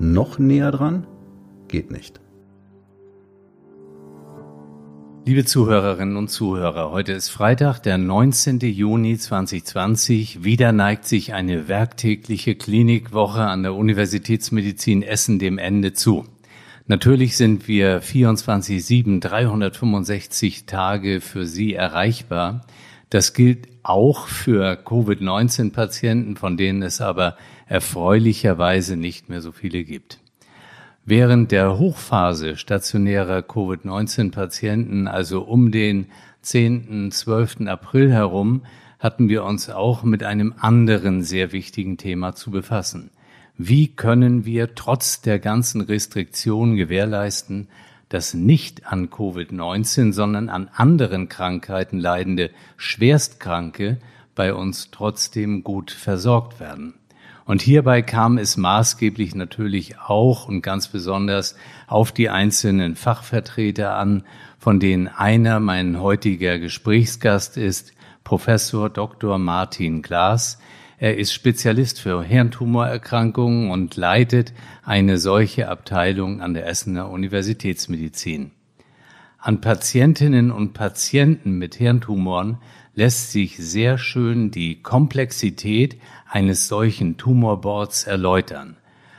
Noch näher dran? Geht nicht. Liebe Zuhörerinnen und Zuhörer, heute ist Freitag, der 19. Juni 2020. Wieder neigt sich eine werktägliche Klinikwoche an der Universitätsmedizin Essen dem Ende zu. Natürlich sind wir 24-7, 365 Tage für Sie erreichbar. Das gilt auch für Covid-19-Patienten, von denen es aber erfreulicherweise nicht mehr so viele gibt. Während der Hochphase stationärer Covid-19-Patienten, also um den 10., 12. April herum, hatten wir uns auch mit einem anderen sehr wichtigen Thema zu befassen. Wie können wir trotz der ganzen Restriktionen gewährleisten, dass nicht an Covid-19, sondern an anderen Krankheiten leidende Schwerstkranke bei uns trotzdem gut versorgt werden. Und hierbei kam es maßgeblich natürlich auch und ganz besonders auf die einzelnen Fachvertreter an, von denen einer mein heutiger Gesprächsgast ist, Professor Dr. Martin Glas, er ist Spezialist für Hirntumorerkrankungen und leitet eine solche Abteilung an der Essener Universitätsmedizin. An Patientinnen und Patienten mit Hirntumoren lässt sich sehr schön die Komplexität eines solchen Tumorboards erläutern.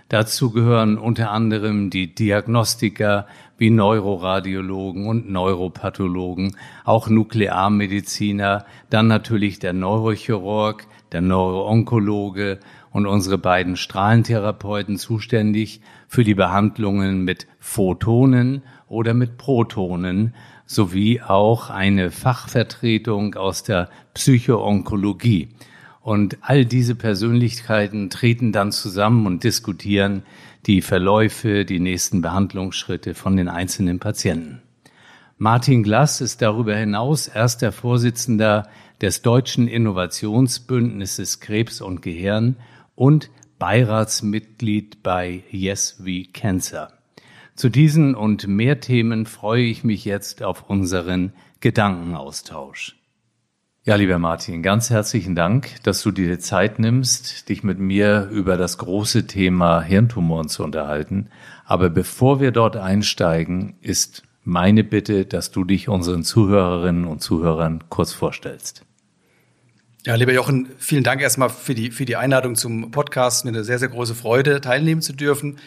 Dazu gehören unter anderem die Diagnostiker wie Neuroradiologen und Neuropathologen, auch Nuklearmediziner, dann natürlich der Neurochirurg, der Neuroonkologe und unsere beiden Strahlentherapeuten zuständig für die Behandlungen mit Photonen oder mit Protonen sowie auch eine Fachvertretung aus der Psychoonkologie. Und all diese Persönlichkeiten treten dann zusammen und diskutieren die Verläufe, die nächsten Behandlungsschritte von den einzelnen Patienten. Martin Glass ist darüber hinaus erster Vorsitzender des Deutschen Innovationsbündnisses Krebs und Gehirn und Beiratsmitglied bei Yes We Cancer. Zu diesen und mehr Themen freue ich mich jetzt auf unseren Gedankenaustausch. Ja, lieber Martin, ganz herzlichen Dank, dass du dir Zeit nimmst, dich mit mir über das große Thema Hirntumoren zu unterhalten. Aber bevor wir dort einsteigen, ist meine Bitte, dass du dich unseren Zuhörerinnen und Zuhörern kurz vorstellst. Ja, lieber Jochen, vielen Dank erstmal für die, für die Einladung zum Podcast. Mir eine sehr, sehr große Freude, teilnehmen zu dürfen.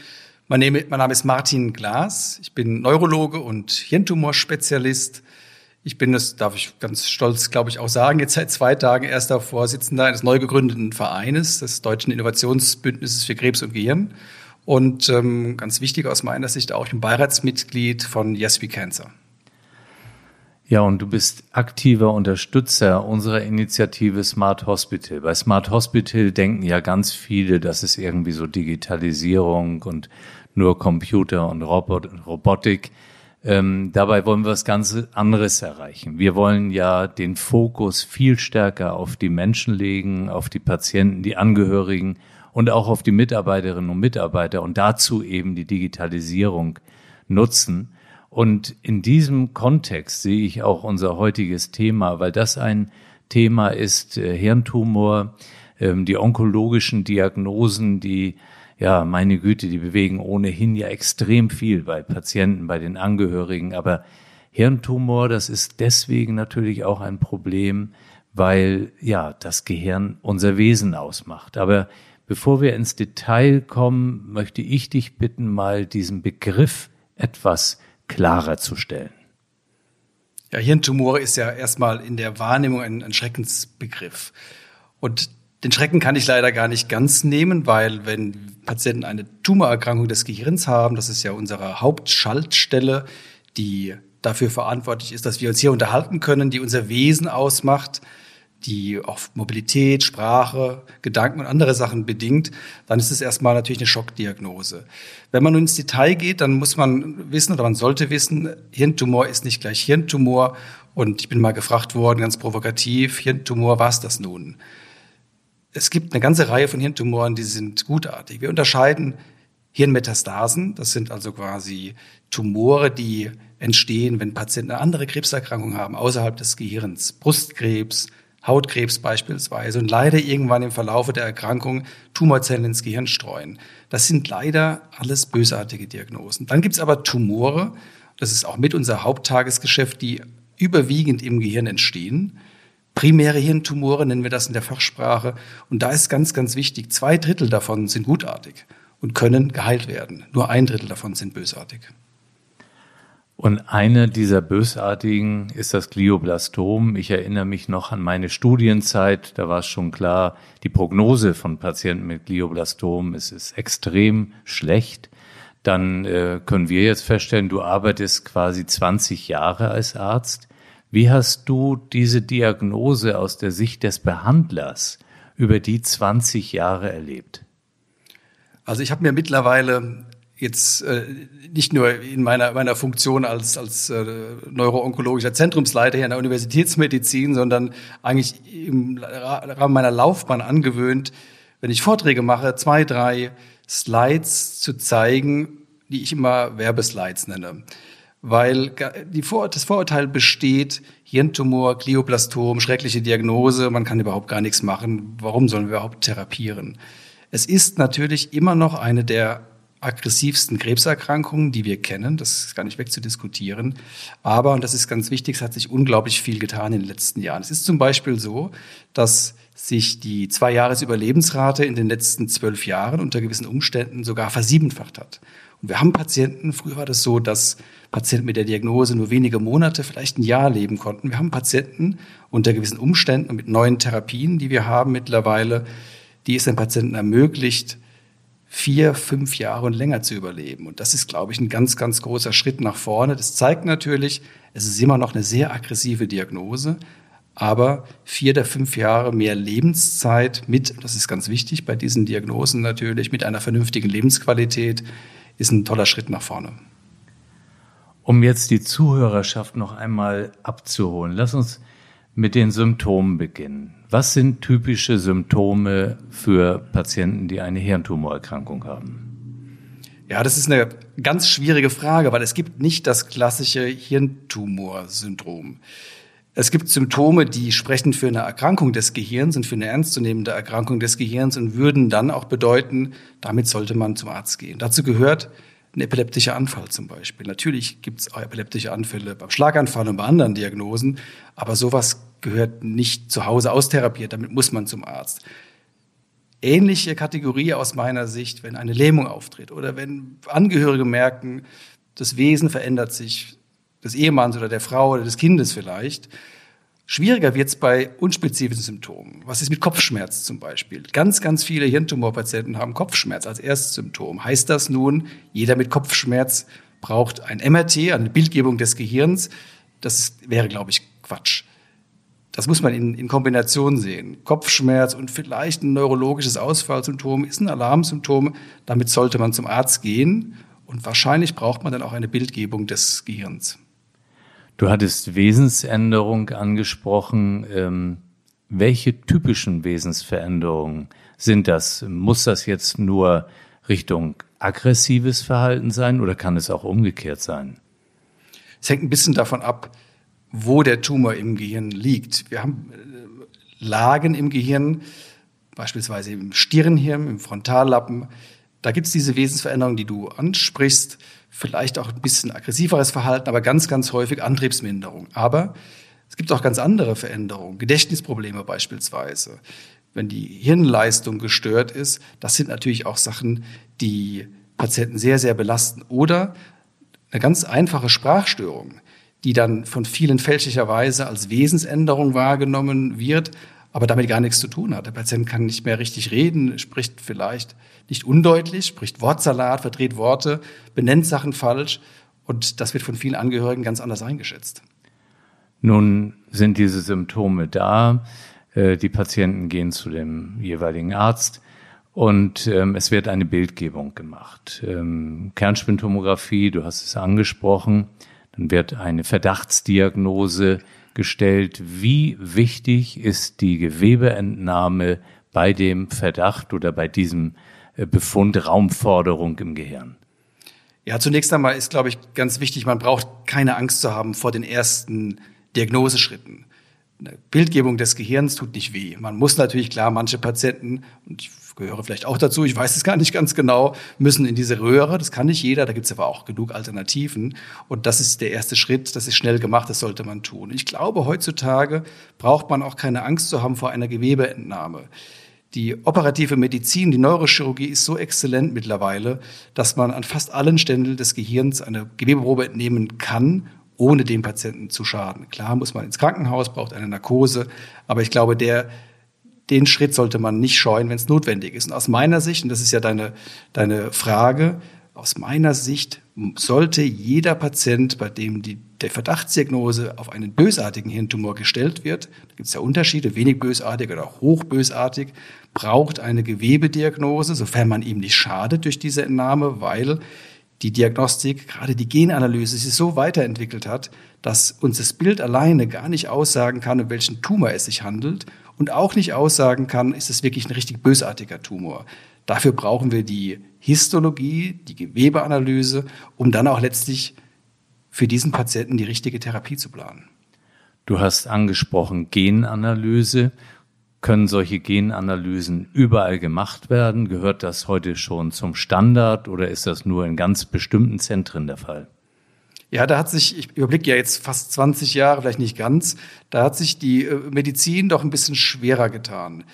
Mein Name, mein Name ist Martin Glas. Ich bin Neurologe und Hirntumorspezialist. Ich bin, das darf ich ganz stolz, glaube ich, auch sagen, jetzt seit zwei Tagen erster Vorsitzender eines neu gegründeten Vereines, des Deutschen Innovationsbündnisses für Krebs und Gehirn. Und ähm, ganz wichtig aus meiner Sicht auch, ich bin Beiratsmitglied von Yes We Cancer. Ja, und du bist aktiver Unterstützer unserer Initiative Smart Hospital. Bei Smart Hospital denken ja ganz viele, das ist irgendwie so Digitalisierung und nur Computer und Robot Robotik. Ähm, dabei wollen wir was ganz anderes erreichen. Wir wollen ja den Fokus viel stärker auf die Menschen legen, auf die Patienten, die Angehörigen und auch auf die Mitarbeiterinnen und Mitarbeiter und dazu eben die Digitalisierung nutzen. Und in diesem Kontext sehe ich auch unser heutiges Thema, weil das ein Thema ist, äh, Hirntumor, ähm, die onkologischen Diagnosen, die, ja, meine Güte, die bewegen ohnehin ja extrem viel bei Patienten, bei den Angehörigen. Aber Hirntumor, das ist deswegen natürlich auch ein Problem, weil, ja, das Gehirn unser Wesen ausmacht. Aber bevor wir ins Detail kommen, möchte ich dich bitten, mal diesen Begriff etwas klarer zu stellen? Ja, Hirntumor ist ja erstmal in der Wahrnehmung ein, ein Schreckensbegriff. Und den Schrecken kann ich leider gar nicht ganz nehmen, weil wenn Patienten eine Tumorerkrankung des Gehirns haben, das ist ja unsere Hauptschaltstelle, die dafür verantwortlich ist, dass wir uns hier unterhalten können, die unser Wesen ausmacht, die auch Mobilität, Sprache, Gedanken und andere Sachen bedingt, dann ist es erstmal natürlich eine Schockdiagnose. Wenn man nun ins Detail geht, dann muss man wissen oder man sollte wissen, Hirntumor ist nicht gleich Hirntumor. Und ich bin mal gefragt worden, ganz provokativ, Hirntumor, was das nun? Es gibt eine ganze Reihe von Hirntumoren, die sind gutartig. Wir unterscheiden Hirnmetastasen, das sind also quasi Tumore, die entstehen, wenn Patienten eine andere Krebserkrankung haben, außerhalb des Gehirns. Brustkrebs, Hautkrebs beispielsweise und leider irgendwann im Verlaufe der Erkrankung Tumorzellen ins Gehirn streuen. Das sind leider alles bösartige Diagnosen. Dann gibt's aber Tumore, das ist auch mit unser Haupttagesgeschäft, die überwiegend im Gehirn entstehen. Primäre Hirntumore nennen wir das in der Fachsprache. Und da ist ganz, ganz wichtig, zwei Drittel davon sind gutartig und können geheilt werden. Nur ein Drittel davon sind bösartig. Und eine dieser bösartigen ist das Glioblastom. Ich erinnere mich noch an meine Studienzeit. Da war es schon klar, die Prognose von Patienten mit Glioblastom es ist extrem schlecht. Dann äh, können wir jetzt feststellen, du arbeitest quasi 20 Jahre als Arzt. Wie hast du diese Diagnose aus der Sicht des Behandlers über die 20 Jahre erlebt? Also ich habe mir mittlerweile jetzt äh, nicht nur in meiner, meiner Funktion als, als äh, neuroonkologischer Zentrumsleiter hier an der Universitätsmedizin, sondern eigentlich im Rahmen meiner Laufbahn angewöhnt, wenn ich Vorträge mache, zwei, drei Slides zu zeigen, die ich immer Werbeslides nenne. Weil die Vor das Vorurteil besteht, Hirntumor, Glioblastom, schreckliche Diagnose, man kann überhaupt gar nichts machen. Warum sollen wir überhaupt therapieren? Es ist natürlich immer noch eine der aggressivsten Krebserkrankungen, die wir kennen. Das ist gar nicht wegzudiskutieren. Aber, und das ist ganz wichtig, es hat sich unglaublich viel getan in den letzten Jahren. Es ist zum Beispiel so, dass sich die Zwei-Jahres-Überlebensrate in den letzten zwölf Jahren unter gewissen Umständen sogar versiebenfacht hat. Und wir haben Patienten, früher war das so, dass Patienten mit der Diagnose nur wenige Monate, vielleicht ein Jahr leben konnten. Wir haben Patienten unter gewissen Umständen und mit neuen Therapien, die wir haben mittlerweile, die es den Patienten ermöglicht, vier, fünf Jahre und länger zu überleben. Und das ist, glaube ich, ein ganz, ganz großer Schritt nach vorne. Das zeigt natürlich, es ist immer noch eine sehr aggressive Diagnose, aber vier der fünf Jahre mehr Lebenszeit mit, das ist ganz wichtig bei diesen Diagnosen natürlich, mit einer vernünftigen Lebensqualität ist ein toller Schritt nach vorne. Um jetzt die Zuhörerschaft noch einmal abzuholen, lass uns mit den Symptomen beginnen. Was sind typische Symptome für Patienten, die eine Hirntumorerkrankung haben? Ja, das ist eine ganz schwierige Frage, weil es gibt nicht das klassische Hirntumorsyndrom. Es gibt Symptome, die sprechen für eine Erkrankung des Gehirns und für eine ernstzunehmende Erkrankung des Gehirns und würden dann auch bedeuten, damit sollte man zum Arzt gehen. Dazu gehört ein epileptischer Anfall zum Beispiel. Natürlich gibt es epileptische Anfälle beim Schlaganfall und bei anderen Diagnosen, aber sowas gehört nicht zu Hause austherapiert, damit muss man zum Arzt. Ähnliche Kategorie aus meiner Sicht, wenn eine Lähmung auftritt oder wenn Angehörige merken, das Wesen verändert sich, des Ehemanns oder der Frau oder des Kindes vielleicht. Schwieriger wird es bei unspezifischen Symptomen. Was ist mit Kopfschmerz zum Beispiel? Ganz, ganz viele Hirntumorpatienten haben Kopfschmerz als erstes Symptom. Heißt das nun, jeder mit Kopfschmerz braucht ein MRT, eine Bildgebung des Gehirns? Das wäre, glaube ich, Quatsch. Das muss man in, in Kombination sehen. Kopfschmerz und vielleicht ein neurologisches Ausfallsymptom ist ein Alarmsymptom. Damit sollte man zum Arzt gehen. Und wahrscheinlich braucht man dann auch eine Bildgebung des Gehirns. Du hattest Wesensänderung angesprochen. Ähm, welche typischen Wesensveränderungen sind das? Muss das jetzt nur Richtung aggressives Verhalten sein oder kann es auch umgekehrt sein? Es hängt ein bisschen davon ab, wo der Tumor im Gehirn liegt. Wir haben äh, Lagen im Gehirn, beispielsweise im Stirnhirn, im Frontallappen. Da gibt es diese Wesensveränderungen, die du ansprichst. Vielleicht auch ein bisschen aggressiveres Verhalten, aber ganz, ganz häufig Antriebsminderung. Aber es gibt auch ganz andere Veränderungen, Gedächtnisprobleme beispielsweise. Wenn die Hirnleistung gestört ist, das sind natürlich auch Sachen, die Patienten sehr, sehr belasten. Oder eine ganz einfache Sprachstörung die dann von vielen fälschlicherweise als Wesensänderung wahrgenommen wird, aber damit gar nichts zu tun hat. Der Patient kann nicht mehr richtig reden, spricht vielleicht nicht undeutlich, spricht Wortsalat, verdreht Worte, benennt Sachen falsch und das wird von vielen Angehörigen ganz anders eingeschätzt. Nun sind diese Symptome da. Äh, die Patienten gehen zu dem jeweiligen Arzt und ähm, es wird eine Bildgebung gemacht. Ähm, Kernspintomographie, du hast es angesprochen, dann wird eine Verdachtsdiagnose gestellt. Wie wichtig ist die Gewebeentnahme bei dem Verdacht oder bei diesem äh, Befund Raumforderung im Gehirn? Ja, zunächst einmal ist, glaube ich, ganz wichtig, man braucht keine Angst zu haben vor den ersten Diagnoseschritten. Eine Bildgebung des Gehirns tut nicht weh. Man muss natürlich klar, manche Patienten, und ich gehöre vielleicht auch dazu, ich weiß es gar nicht ganz genau, müssen in diese Röhre. Das kann nicht jeder, da gibt es aber auch genug Alternativen. Und das ist der erste Schritt, das ist schnell gemacht, das sollte man tun. Ich glaube, heutzutage braucht man auch keine Angst zu haben vor einer Gewebeentnahme. Die operative Medizin, die Neurochirurgie ist so exzellent mittlerweile, dass man an fast allen Stellen des Gehirns eine Gewebeprobe entnehmen kann, ohne dem Patienten zu schaden. Klar muss man ins Krankenhaus, braucht eine Narkose, aber ich glaube, der, den Schritt sollte man nicht scheuen, wenn es notwendig ist. Und aus meiner Sicht, und das ist ja deine, deine Frage, aus meiner Sicht sollte jeder Patient, bei dem die, der Verdachtsdiagnose auf einen bösartigen Hirntumor gestellt wird, da gibt es ja Unterschiede, wenig bösartig oder hochbösartig, braucht eine Gewebediagnose, sofern man ihm nicht schadet durch diese Entnahme, weil die Diagnostik, gerade die Genanalyse, sich so weiterentwickelt hat, dass uns das Bild alleine gar nicht aussagen kann, um welchen Tumor es sich handelt und auch nicht aussagen kann, ist es wirklich ein richtig bösartiger Tumor. Dafür brauchen wir die Histologie, die Gewebeanalyse, um dann auch letztlich für diesen Patienten die richtige Therapie zu planen. Du hast angesprochen Genanalyse. Können solche Genanalysen überall gemacht werden? Gehört das heute schon zum Standard oder ist das nur in ganz bestimmten Zentren der Fall? Ja, da hat sich, ich überblicke ja jetzt fast 20 Jahre, vielleicht nicht ganz, da hat sich die äh, Medizin doch ein bisschen schwerer getan.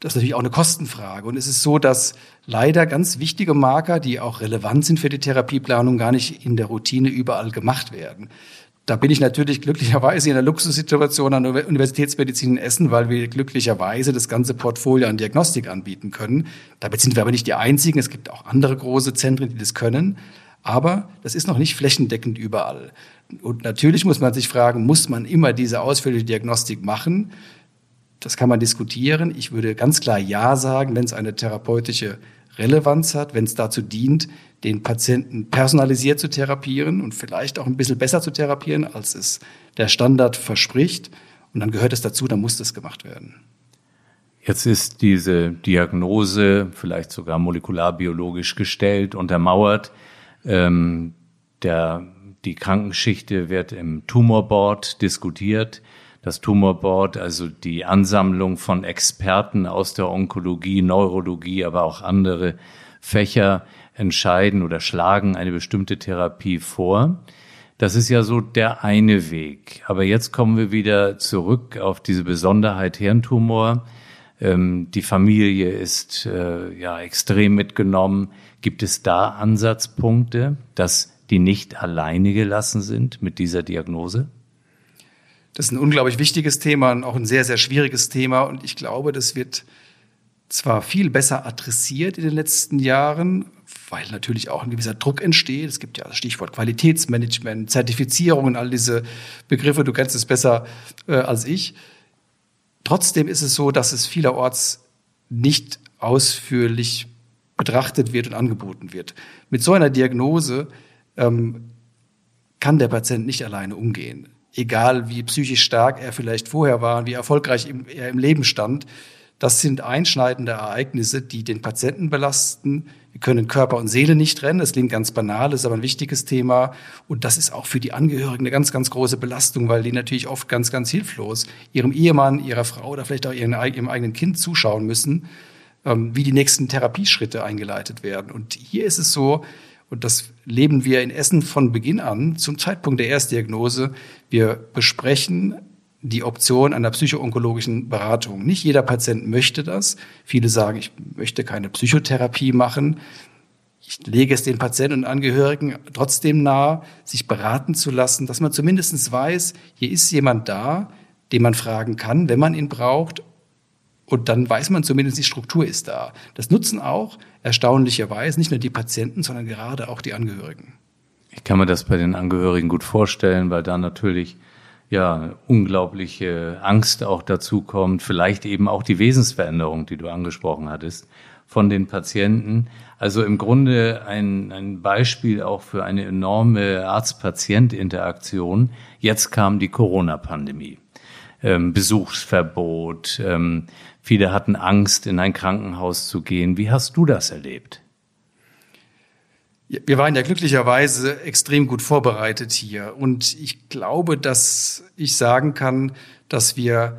Das ist natürlich auch eine Kostenfrage. Und es ist so, dass leider ganz wichtige Marker, die auch relevant sind für die Therapieplanung, gar nicht in der Routine überall gemacht werden. Da bin ich natürlich glücklicherweise in der Luxussituation an der Universitätsmedizin in Essen, weil wir glücklicherweise das ganze Portfolio an Diagnostik anbieten können. Damit sind wir aber nicht die einzigen. Es gibt auch andere große Zentren, die das können. Aber das ist noch nicht flächendeckend überall. Und natürlich muss man sich fragen, muss man immer diese ausführliche Diagnostik machen? Das kann man diskutieren. Ich würde ganz klar Ja sagen, wenn es eine therapeutische Relevanz hat, wenn es dazu dient, den Patienten personalisiert zu therapieren und vielleicht auch ein bisschen besser zu therapieren, als es der Standard verspricht. Und dann gehört es dazu, dann muss das gemacht werden. Jetzt ist diese Diagnose vielleicht sogar molekularbiologisch gestellt, untermauert. Ähm, der, die Krankenschichte wird im Tumorboard diskutiert. Das Tumorboard, also die Ansammlung von Experten aus der Onkologie, Neurologie, aber auch andere Fächer, entscheiden oder schlagen eine bestimmte Therapie vor. Das ist ja so der eine Weg. Aber jetzt kommen wir wieder zurück auf diese Besonderheit Hirntumor. Ähm, die Familie ist äh, ja extrem mitgenommen. Gibt es da Ansatzpunkte, dass die nicht alleine gelassen sind mit dieser Diagnose? Das ist ein unglaublich wichtiges Thema und auch ein sehr, sehr schwieriges Thema. Und ich glaube, das wird zwar viel besser adressiert in den letzten Jahren, weil natürlich auch ein gewisser Druck entsteht. Es gibt ja das Stichwort Qualitätsmanagement, Zertifizierung all diese Begriffe. Du kennst es besser äh, als ich. Trotzdem ist es so, dass es vielerorts nicht ausführlich betrachtet wird und angeboten wird. Mit so einer Diagnose ähm, kann der Patient nicht alleine umgehen. Egal wie psychisch stark er vielleicht vorher war und wie erfolgreich er im Leben stand. Das sind einschneidende Ereignisse, die den Patienten belasten, wir können Körper und Seele nicht trennen. Das klingt ganz banal, ist aber ein wichtiges Thema. Und das ist auch für die Angehörigen eine ganz, ganz große Belastung, weil die natürlich oft ganz, ganz hilflos ihrem Ehemann, ihrer Frau oder vielleicht auch ihrem eigenen Kind zuschauen müssen, ähm, wie die nächsten Therapieschritte eingeleitet werden. Und hier ist es so, und das leben wir in Essen von Beginn an, zum Zeitpunkt der Erstdiagnose, wir besprechen die Option einer psychoonkologischen Beratung. Nicht jeder Patient möchte das. Viele sagen, ich möchte keine Psychotherapie machen. Ich lege es den Patienten und Angehörigen trotzdem nahe, sich beraten zu lassen, dass man zumindest weiß, hier ist jemand da, den man fragen kann, wenn man ihn braucht. Und dann weiß man zumindest, die Struktur ist da. Das nutzen auch erstaunlicherweise nicht nur die Patienten, sondern gerade auch die Angehörigen. Ich kann mir das bei den Angehörigen gut vorstellen, weil da natürlich ja unglaubliche Angst auch dazu kommt, vielleicht eben auch die Wesensveränderung, die du angesprochen hattest, von den Patienten. Also im Grunde ein, ein Beispiel auch für eine enorme Arzt-Patient-Interaktion. Jetzt kam die Corona-Pandemie. Ähm, Besuchsverbot. Ähm, viele hatten Angst, in ein Krankenhaus zu gehen. Wie hast du das erlebt? Wir waren ja glücklicherweise extrem gut vorbereitet hier. Und ich glaube, dass ich sagen kann, dass wir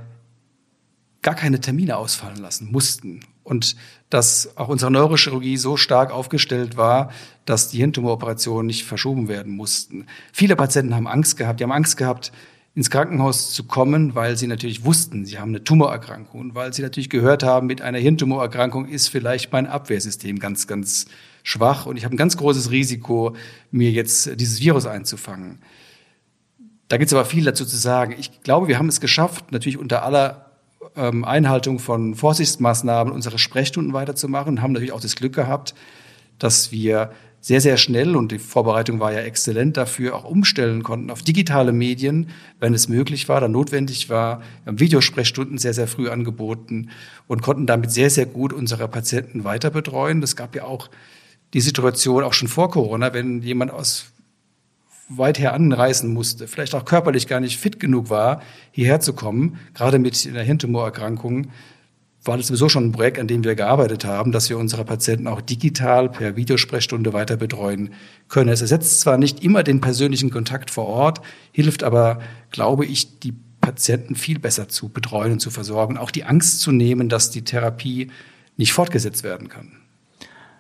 gar keine Termine ausfallen lassen mussten. Und dass auch unsere Neurochirurgie so stark aufgestellt war, dass die Hirntumoroperationen nicht verschoben werden mussten. Viele Patienten haben Angst gehabt. Die haben Angst gehabt, ins Krankenhaus zu kommen, weil sie natürlich wussten, sie haben eine Tumorerkrankung und weil sie natürlich gehört haben, mit einer Hirntumorerkrankung ist vielleicht mein Abwehrsystem ganz, ganz schwach und ich habe ein ganz großes Risiko, mir jetzt dieses Virus einzufangen. Da gibt es aber viel dazu zu sagen. Ich glaube, wir haben es geschafft, natürlich unter aller ähm, Einhaltung von Vorsichtsmaßnahmen unsere Sprechstunden weiterzumachen haben natürlich auch das Glück gehabt, dass wir sehr, sehr schnell, und die Vorbereitung war ja exzellent dafür, auch umstellen konnten auf digitale Medien, wenn es möglich war, dann notwendig war. Wir haben Videosprechstunden sehr, sehr früh angeboten und konnten damit sehr, sehr gut unsere Patienten weiter betreuen. Das gab ja auch die Situation auch schon vor Corona, wenn jemand aus weit her anreisen musste, vielleicht auch körperlich gar nicht fit genug war, hierher zu kommen, gerade mit einer Hirntumorerkrankung, war das sowieso schon ein Projekt, an dem wir gearbeitet haben, dass wir unsere Patienten auch digital per Videosprechstunde weiter betreuen können. Es ersetzt zwar nicht immer den persönlichen Kontakt vor Ort, hilft aber, glaube ich, die Patienten viel besser zu betreuen und zu versorgen, auch die Angst zu nehmen, dass die Therapie nicht fortgesetzt werden kann.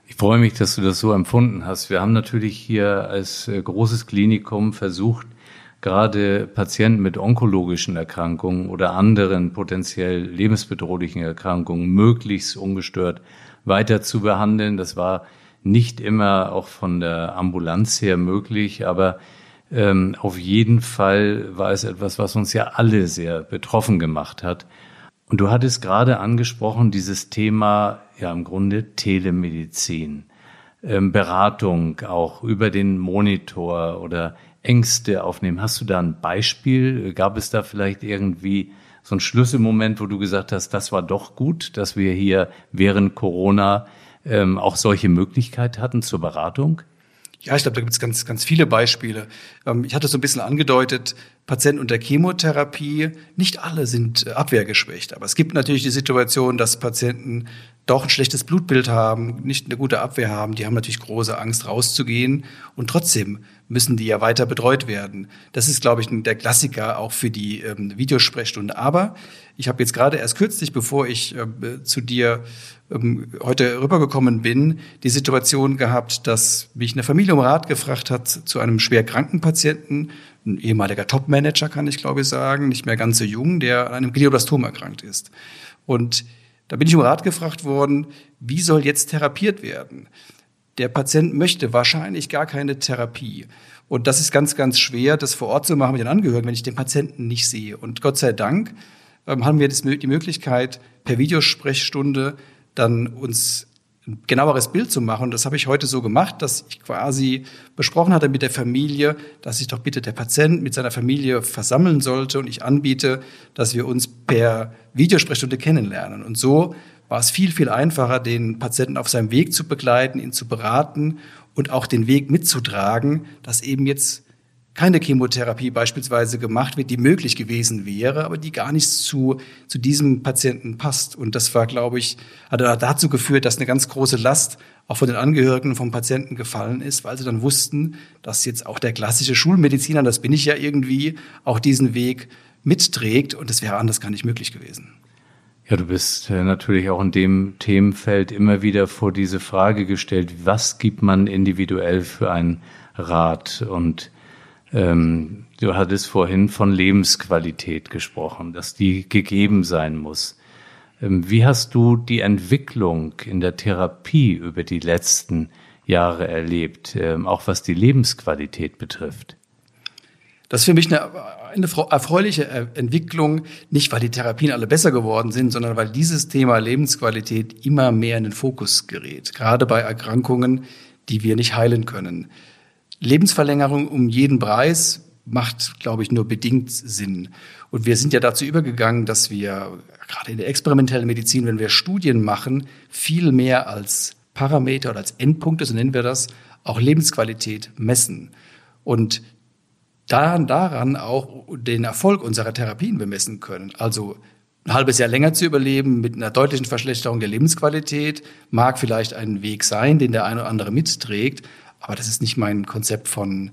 Ich freue mich, dass du das so empfunden hast. Wir haben natürlich hier als äh, großes Klinikum versucht, gerade Patienten mit onkologischen Erkrankungen oder anderen potenziell lebensbedrohlichen Erkrankungen möglichst ungestört weiter zu behandeln. Das war nicht immer auch von der Ambulanz her möglich, aber ähm, auf jeden Fall war es etwas, was uns ja alle sehr betroffen gemacht hat. Und du hattest gerade angesprochen, dieses Thema, ja im Grunde Telemedizin, ähm, Beratung auch über den Monitor oder Ängste aufnehmen. Hast du da ein Beispiel? Gab es da vielleicht irgendwie so einen Schlüsselmoment, wo du gesagt hast, das war doch gut, dass wir hier während Corona ähm, auch solche Möglichkeit hatten zur Beratung? Ja, ich glaube, da gibt es ganz, ganz viele Beispiele. Ähm, ich hatte so ein bisschen angedeutet, Patienten unter Chemotherapie, nicht alle sind äh, abwehrgeschwächt, aber es gibt natürlich die Situation, dass Patienten doch ein schlechtes Blutbild haben, nicht eine gute Abwehr haben, die haben natürlich große Angst rauszugehen und trotzdem müssen die ja weiter betreut werden. Das ist, glaube ich, der Klassiker auch für die ähm, Videosprechstunde. Aber ich habe jetzt gerade erst kürzlich, bevor ich äh, zu dir ähm, heute rübergekommen bin, die Situation gehabt, dass mich eine Familie um Rat gefragt hat zu einem schwer kranken Patienten, ein ehemaliger Topmanager, kann ich glaube ich sagen, nicht mehr ganz so jung, der an einem Glioblastom erkrankt ist. Und da bin ich um Rat gefragt worden, wie soll jetzt therapiert werden? Der Patient möchte wahrscheinlich gar keine Therapie. Und das ist ganz, ganz schwer, das vor Ort zu machen mit den Angehörigen, wenn ich den Patienten nicht sehe. Und Gott sei Dank ähm, haben wir die Möglichkeit, per Videosprechstunde dann uns ein genaueres Bild zu machen. Das habe ich heute so gemacht, dass ich quasi besprochen hatte mit der Familie, dass sich doch bitte der Patient mit seiner Familie versammeln sollte und ich anbiete, dass wir uns per Videosprechstunde kennenlernen. Und so war es viel, viel einfacher, den Patienten auf seinem Weg zu begleiten, ihn zu beraten und auch den Weg mitzutragen, dass eben jetzt keine Chemotherapie beispielsweise gemacht wird, die möglich gewesen wäre, aber die gar nicht zu, zu diesem Patienten passt. Und das war, glaube ich, hat dazu geführt, dass eine ganz große Last auch von den Angehörigen vom Patienten gefallen ist, weil sie dann wussten, dass jetzt auch der klassische Schulmediziner, das bin ich ja irgendwie, auch diesen Weg mitträgt. Und das wäre anders gar nicht möglich gewesen. Ja, du bist äh, natürlich auch in dem Themenfeld immer wieder vor diese Frage gestellt, was gibt man individuell für einen Rat? Und ähm, du hattest vorhin von Lebensqualität gesprochen, dass die gegeben sein muss. Ähm, wie hast du die Entwicklung in der Therapie über die letzten Jahre erlebt, ähm, auch was die Lebensqualität betrifft? Das ist für mich eine, eine erfreuliche Entwicklung, nicht weil die Therapien alle besser geworden sind, sondern weil dieses Thema Lebensqualität immer mehr in den Fokus gerät, gerade bei Erkrankungen, die wir nicht heilen können. Lebensverlängerung um jeden Preis macht, glaube ich, nur bedingt Sinn. Und wir sind ja dazu übergegangen, dass wir gerade in der experimentellen Medizin, wenn wir Studien machen, viel mehr als Parameter oder als Endpunkte, so nennen wir das, auch Lebensqualität messen. Und daran, daran auch den Erfolg unserer Therapien bemessen können. Also ein halbes Jahr länger zu überleben mit einer deutlichen Verschlechterung der Lebensqualität mag vielleicht ein Weg sein, den der eine oder andere mitträgt, aber das ist nicht mein Konzept von,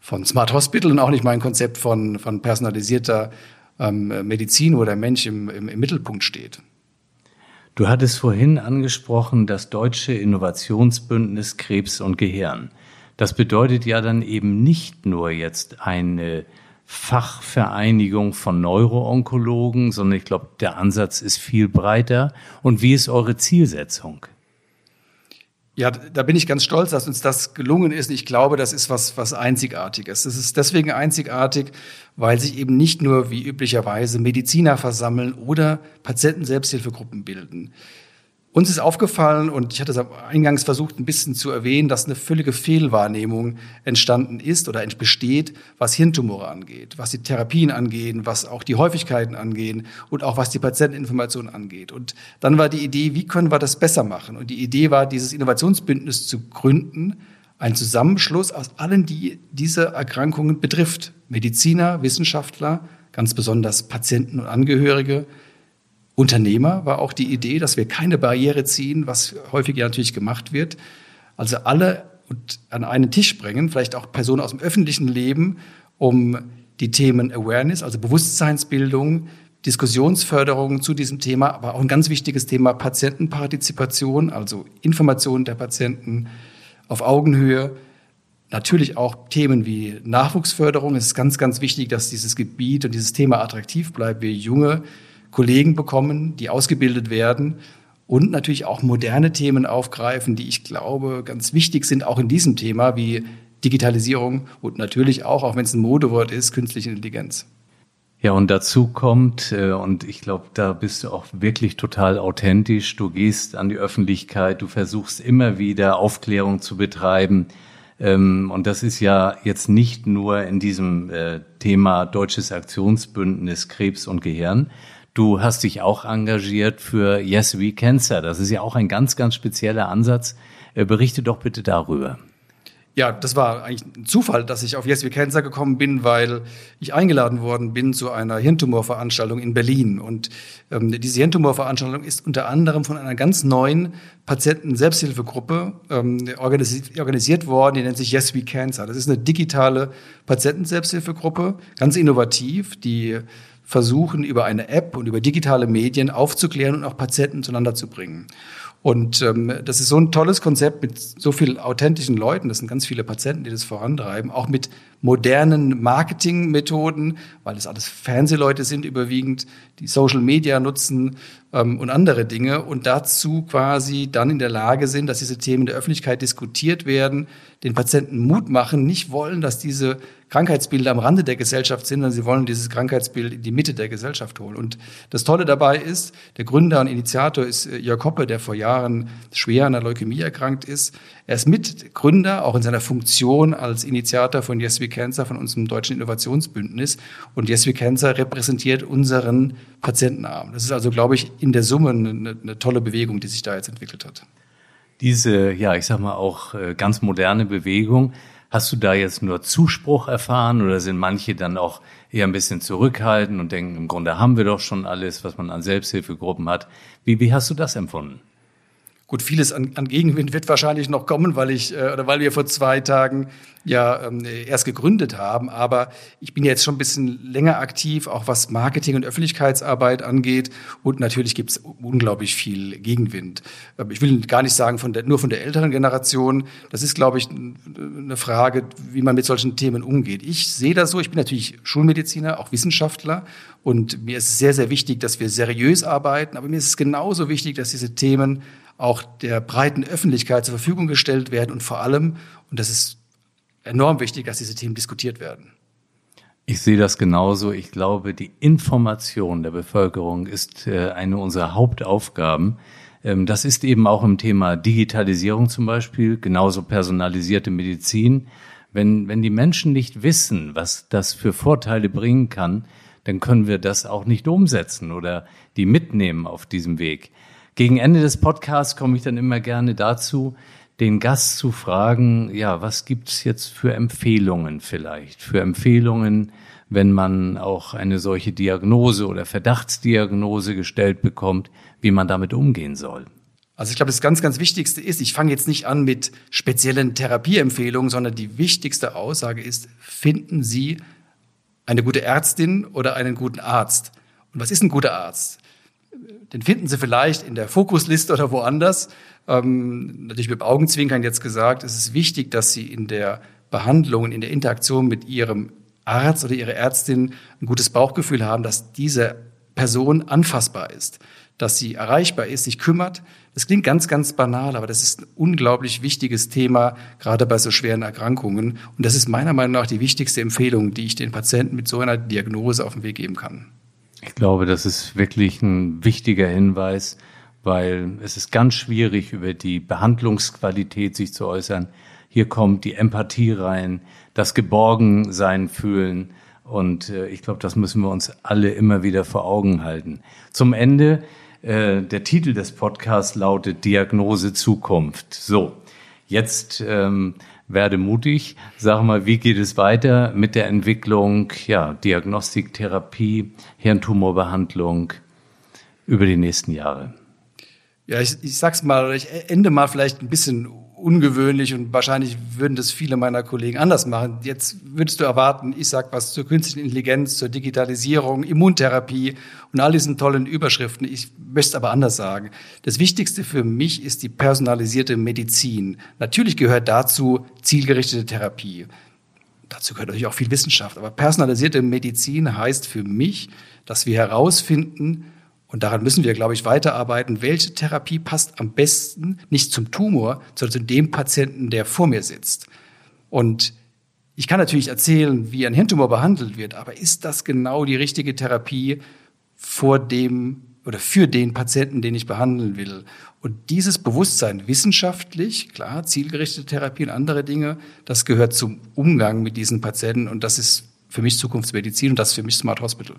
von Smart Hospital und auch nicht mein Konzept von, von personalisierter ähm, Medizin, wo der Mensch im, im, im Mittelpunkt steht. Du hattest vorhin angesprochen, das Deutsche Innovationsbündnis Krebs und Gehirn. Das bedeutet ja dann eben nicht nur jetzt eine Fachvereinigung von Neuroonkologen, sondern ich glaube, der Ansatz ist viel breiter. Und wie ist eure Zielsetzung? Ja, da bin ich ganz stolz, dass uns das gelungen ist. Ich glaube, das ist was, was Einzigartiges. Das ist deswegen einzigartig, weil sich eben nicht nur wie üblicherweise Mediziner versammeln oder Patienten-Selbsthilfegruppen bilden. Uns ist aufgefallen, und ich hatte es eingangs versucht, ein bisschen zu erwähnen, dass eine völlige Fehlwahrnehmung entstanden ist oder besteht, was Hirntumore angeht, was die Therapien angehen, was auch die Häufigkeiten angehen und auch was die Patienteninformation angeht. Und dann war die Idee, wie können wir das besser machen? Und die Idee war, dieses Innovationsbündnis zu gründen, ein Zusammenschluss aus allen, die diese Erkrankungen betrifft. Mediziner, Wissenschaftler, ganz besonders Patienten und Angehörige, Unternehmer war auch die Idee, dass wir keine Barriere ziehen, was häufig ja natürlich gemacht wird. Also alle an einen Tisch bringen, vielleicht auch Personen aus dem öffentlichen Leben, um die Themen Awareness, also Bewusstseinsbildung, Diskussionsförderung zu diesem Thema, aber auch ein ganz wichtiges Thema Patientenpartizipation, also Information der Patienten auf Augenhöhe. Natürlich auch Themen wie Nachwuchsförderung. Es ist ganz, ganz wichtig, dass dieses Gebiet und dieses Thema attraktiv bleibt. Wir junge Kollegen bekommen, die ausgebildet werden und natürlich auch moderne Themen aufgreifen, die ich glaube ganz wichtig sind, auch in diesem Thema wie Digitalisierung und natürlich auch, auch wenn es ein Modewort ist, künstliche Intelligenz. Ja, und dazu kommt, äh, und ich glaube, da bist du auch wirklich total authentisch. Du gehst an die Öffentlichkeit, du versuchst immer wieder Aufklärung zu betreiben. Ähm, und das ist ja jetzt nicht nur in diesem äh, Thema Deutsches Aktionsbündnis Krebs und Gehirn, Du hast dich auch engagiert für Yes We Cancer. Das ist ja auch ein ganz, ganz spezieller Ansatz. Äh, berichte doch bitte darüber. Ja, das war eigentlich ein Zufall, dass ich auf Yes We Cancer gekommen bin, weil ich eingeladen worden bin zu einer Hirntumorveranstaltung in Berlin. Und ähm, diese Hirntumorveranstaltung ist unter anderem von einer ganz neuen Patienten-Selbsthilfegruppe ähm, organisiert, organisiert worden, die nennt sich Yes We Cancer. Das ist eine digitale Patienten-Selbsthilfegruppe, ganz innovativ, die versuchen, über eine App und über digitale Medien aufzuklären und auch Patienten zueinander zu bringen. Und ähm, das ist so ein tolles Konzept mit so vielen authentischen Leuten. Das sind ganz viele Patienten, die das vorantreiben. Auch mit modernen Marketingmethoden, weil es alles Fernsehleute sind überwiegend, die Social Media nutzen ähm, und andere Dinge und dazu quasi dann in der Lage sind, dass diese Themen in der Öffentlichkeit diskutiert werden, den Patienten Mut machen, nicht wollen, dass diese Krankheitsbilder am Rande der Gesellschaft sind, sondern sie wollen dieses Krankheitsbild in die Mitte der Gesellschaft holen. Und das Tolle dabei ist, der Gründer und Initiator ist äh, Jörg Hoppe, der vor Jahren schwer an der Leukämie erkrankt ist. Er ist Mitgründer, auch in seiner Funktion als Initiator von Yes We Cancer, von unserem deutschen Innovationsbündnis. Und Yes We Cancer repräsentiert unseren Patientenarm. Das ist also, glaube ich, in der Summe eine, eine tolle Bewegung, die sich da jetzt entwickelt hat. Diese, ja, ich sag mal auch äh, ganz moderne Bewegung, Hast du da jetzt nur Zuspruch erfahren oder sind manche dann auch eher ein bisschen zurückhaltend und denken, im Grunde haben wir doch schon alles, was man an Selbsthilfegruppen hat? Wie, wie hast du das empfunden? Gut, vieles an, an Gegenwind wird wahrscheinlich noch kommen, weil ich äh, oder weil wir vor zwei Tagen ja ähm, erst gegründet haben. Aber ich bin jetzt schon ein bisschen länger aktiv, auch was Marketing und Öffentlichkeitsarbeit angeht. Und natürlich gibt es unglaublich viel Gegenwind. Ähm, ich will gar nicht sagen von der, nur von der älteren Generation. Das ist, glaube ich, eine Frage, wie man mit solchen Themen umgeht. Ich sehe das so. Ich bin natürlich Schulmediziner, auch Wissenschaftler. Und mir ist sehr, sehr wichtig, dass wir seriös arbeiten. Aber mir ist es genauso wichtig, dass diese Themen auch der breiten Öffentlichkeit zur Verfügung gestellt werden und vor allem, und das ist enorm wichtig, dass diese Themen diskutiert werden. Ich sehe das genauso. Ich glaube, die Information der Bevölkerung ist äh, eine unserer Hauptaufgaben. Ähm, das ist eben auch im Thema Digitalisierung zum Beispiel, genauso personalisierte Medizin. Wenn, wenn die Menschen nicht wissen, was das für Vorteile bringen kann, dann können wir das auch nicht umsetzen oder die mitnehmen auf diesem Weg. Gegen Ende des Podcasts komme ich dann immer gerne dazu, den Gast zu fragen, ja, was gibt's jetzt für Empfehlungen vielleicht? Für Empfehlungen, wenn man auch eine solche Diagnose oder Verdachtsdiagnose gestellt bekommt, wie man damit umgehen soll. Also ich glaube, das ganz, ganz Wichtigste ist, ich fange jetzt nicht an mit speziellen Therapieempfehlungen, sondern die wichtigste Aussage ist, finden Sie eine gute Ärztin oder einen guten Arzt. Und was ist ein guter Arzt? Den finden Sie vielleicht in der Fokusliste oder woanders. Ähm, natürlich mit Augenzwinkern jetzt gesagt, es ist wichtig, dass Sie in der Behandlung, in der Interaktion mit Ihrem Arzt oder Ihrer Ärztin ein gutes Bauchgefühl haben, dass diese Person anfassbar ist, dass sie erreichbar ist, sich kümmert. Das klingt ganz, ganz banal, aber das ist ein unglaublich wichtiges Thema, gerade bei so schweren Erkrankungen. Und das ist meiner Meinung nach die wichtigste Empfehlung, die ich den Patienten mit so einer Diagnose auf den Weg geben kann. Ich glaube, das ist wirklich ein wichtiger Hinweis, weil es ist ganz schwierig, über die Behandlungsqualität sich zu äußern. Hier kommt die Empathie rein, das Geborgensein fühlen. Und äh, ich glaube, das müssen wir uns alle immer wieder vor Augen halten. Zum Ende, äh, der Titel des Podcasts lautet Diagnose Zukunft. So, jetzt ähm, werde mutig. Sag mal, wie geht es weiter mit der Entwicklung, ja, Diagnostik, Therapie, Hirntumorbehandlung über die nächsten Jahre? Ja, ich, ich sag's mal, ich ende mal vielleicht ein bisschen ungewöhnlich und wahrscheinlich würden das viele meiner Kollegen anders machen. Jetzt würdest du erwarten, ich sag was zur künstlichen Intelligenz, zur Digitalisierung, Immuntherapie und all diesen tollen Überschriften. Ich möchte es aber anders sagen. Das Wichtigste für mich ist die personalisierte Medizin. Natürlich gehört dazu zielgerichtete Therapie. Dazu gehört natürlich auch viel Wissenschaft. Aber personalisierte Medizin heißt für mich, dass wir herausfinden, und daran müssen wir, glaube ich, weiterarbeiten. Welche Therapie passt am besten nicht zum Tumor, sondern zu dem Patienten, der vor mir sitzt? Und ich kann natürlich erzählen, wie ein Hirntumor behandelt wird, aber ist das genau die richtige Therapie vor dem oder für den Patienten, den ich behandeln will? Und dieses Bewusstsein wissenschaftlich, klar, zielgerichtete Therapie und andere Dinge, das gehört zum Umgang mit diesen Patienten und das ist für mich Zukunftsmedizin und das ist für mich Smart Hospital.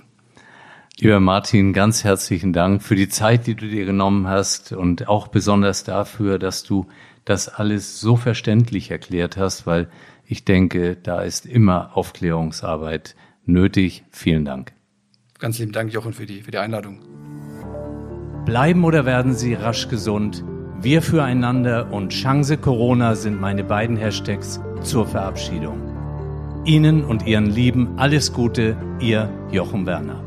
Lieber Martin, ganz herzlichen Dank für die Zeit, die du dir genommen hast und auch besonders dafür, dass du das alles so verständlich erklärt hast, weil ich denke, da ist immer Aufklärungsarbeit nötig. Vielen Dank. Ganz lieben Dank, Jochen, für die, für die Einladung. Bleiben oder werden Sie rasch gesund? Wir füreinander und Chance Corona sind meine beiden Hashtags zur Verabschiedung. Ihnen und Ihren Lieben alles Gute, Ihr Jochen Werner.